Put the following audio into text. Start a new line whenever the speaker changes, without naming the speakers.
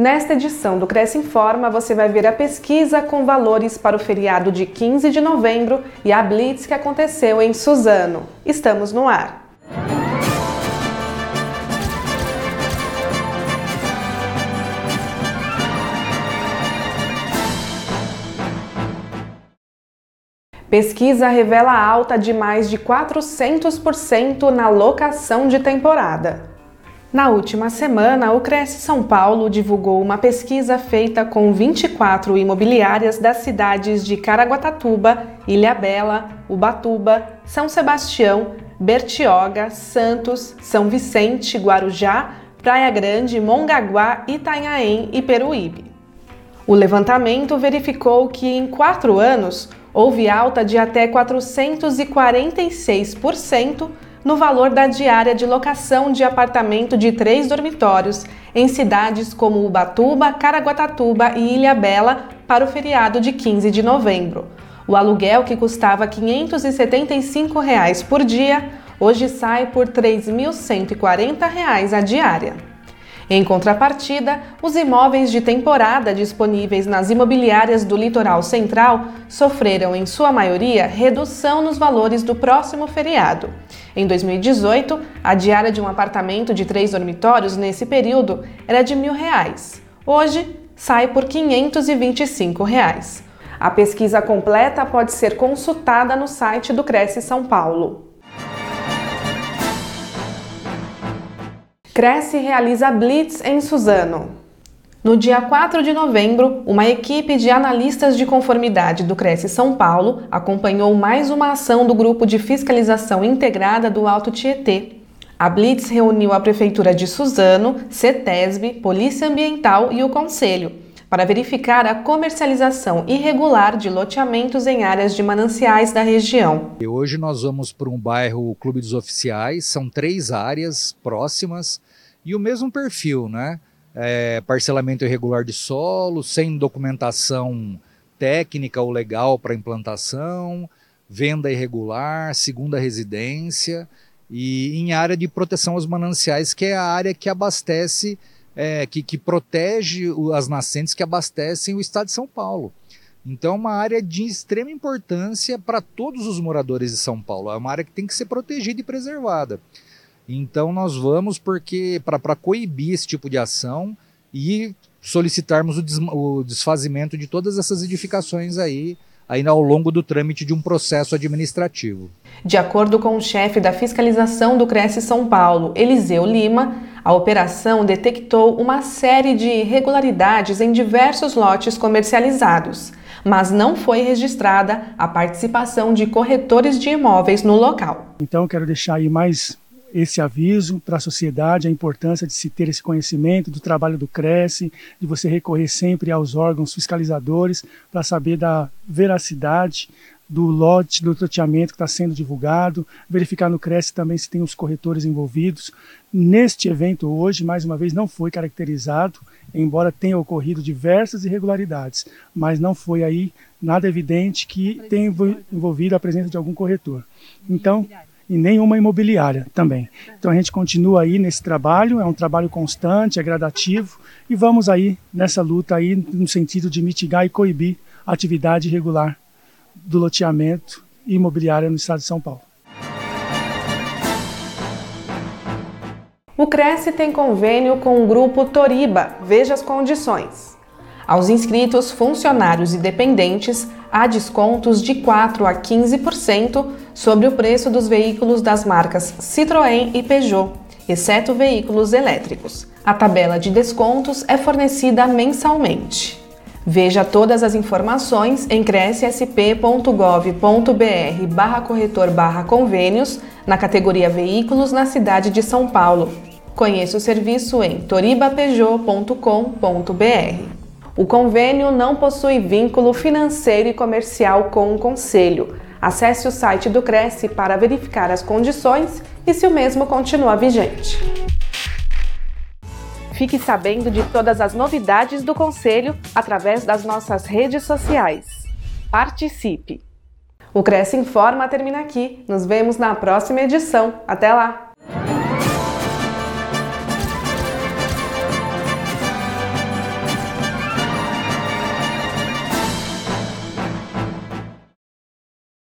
Nesta edição do Cresce Informa, você vai ver a pesquisa com valores para o feriado de 15 de novembro e a blitz que aconteceu em Suzano. Estamos no ar. Pesquisa revela alta de mais de 400% na locação de temporada. Na última semana, o Cresce São Paulo divulgou uma pesquisa feita com 24 imobiliárias das cidades de Caraguatatuba, Ilhabela, Ubatuba, São Sebastião, Bertioga, Santos, São Vicente, Guarujá, Praia Grande, Mongaguá, Itanhaém e Peruíbe. O levantamento verificou que em quatro anos houve alta de até 446% no valor da diária de locação de apartamento de três dormitórios em cidades como Ubatuba, Caraguatatuba e Ilhabela para o feriado de 15 de novembro. O aluguel, que custava 575 reais por dia, hoje sai por R$ 3.140 a diária. Em contrapartida, os imóveis de temporada disponíveis nas imobiliárias do litoral central sofreram, em sua maioria, redução nos valores do próximo feriado. Em 2018, a diária de um apartamento de três dormitórios nesse período era de mil reais. Hoje, sai por 525 reais. A pesquisa completa pode ser consultada no site do Cresce São Paulo. Cresce realiza Blitz em Suzano. No dia 4 de novembro, uma equipe de analistas de conformidade do Cresce São Paulo acompanhou mais uma ação do Grupo de Fiscalização Integrada do Alto Tietê. A Blitz reuniu a Prefeitura de Suzano, CETESB, Polícia Ambiental e o Conselho para verificar a comercialização irregular de loteamentos em áreas de mananciais da região.
E hoje nós vamos para um bairro Clube dos Oficiais, são três áreas próximas e o mesmo perfil, né? É, parcelamento irregular de solo, sem documentação técnica ou legal para implantação, venda irregular, segunda residência e em área de proteção aos mananciais, que é a área que abastece é, que, que protege as nascentes que abastecem o estado de São Paulo. Então, é uma área de extrema importância para todos os moradores de São Paulo. É uma área que tem que ser protegida e preservada. Então, nós vamos porque para coibir esse tipo de ação e solicitarmos o, des, o desfazimento de todas essas edificações aí ainda ao longo do trâmite de um processo administrativo.
De acordo com o chefe da fiscalização do Cresce São Paulo, Eliseu Lima, a operação detectou uma série de irregularidades em diversos lotes comercializados, mas não foi registrada a participação de corretores de imóveis no local.
Então, quero deixar aí mais esse aviso para a sociedade, a importância de se ter esse conhecimento do trabalho do Cresce, de você recorrer sempre aos órgãos fiscalizadores para saber da veracidade do lote, do loteamento que está sendo divulgado, verificar no Cresce também se tem os corretores envolvidos. Neste evento hoje, mais uma vez, não foi caracterizado, embora tenha ocorrido diversas irregularidades, mas não foi aí nada evidente que tenha envolvido a presença de algum corretor. Então, e nenhuma imobiliária também. Então a gente continua aí nesse trabalho, é um trabalho constante, é gradativo e vamos aí nessa luta aí no sentido de mitigar e coibir a atividade irregular do loteamento imobiliário no estado de São Paulo.
O Cresce tem convênio com o grupo Toriba. Veja as condições. Aos inscritos, funcionários e dependentes, há descontos de 4 a 15% sobre o preço dos veículos das marcas Citroën e Peugeot, exceto veículos elétricos. A tabela de descontos é fornecida mensalmente. Veja todas as informações em crescsp.gov.br barra corretor barra convênios na categoria Veículos na cidade de São Paulo. Conheça o serviço em toribapeugeot.com.br. O convênio não possui vínculo financeiro e comercial com o Conselho. Acesse o site do Cresce para verificar as condições e se o mesmo continua vigente. Fique sabendo de todas as novidades do Conselho através das nossas redes sociais. Participe! O Cresce Informa termina aqui. Nos vemos na próxima edição. Até lá!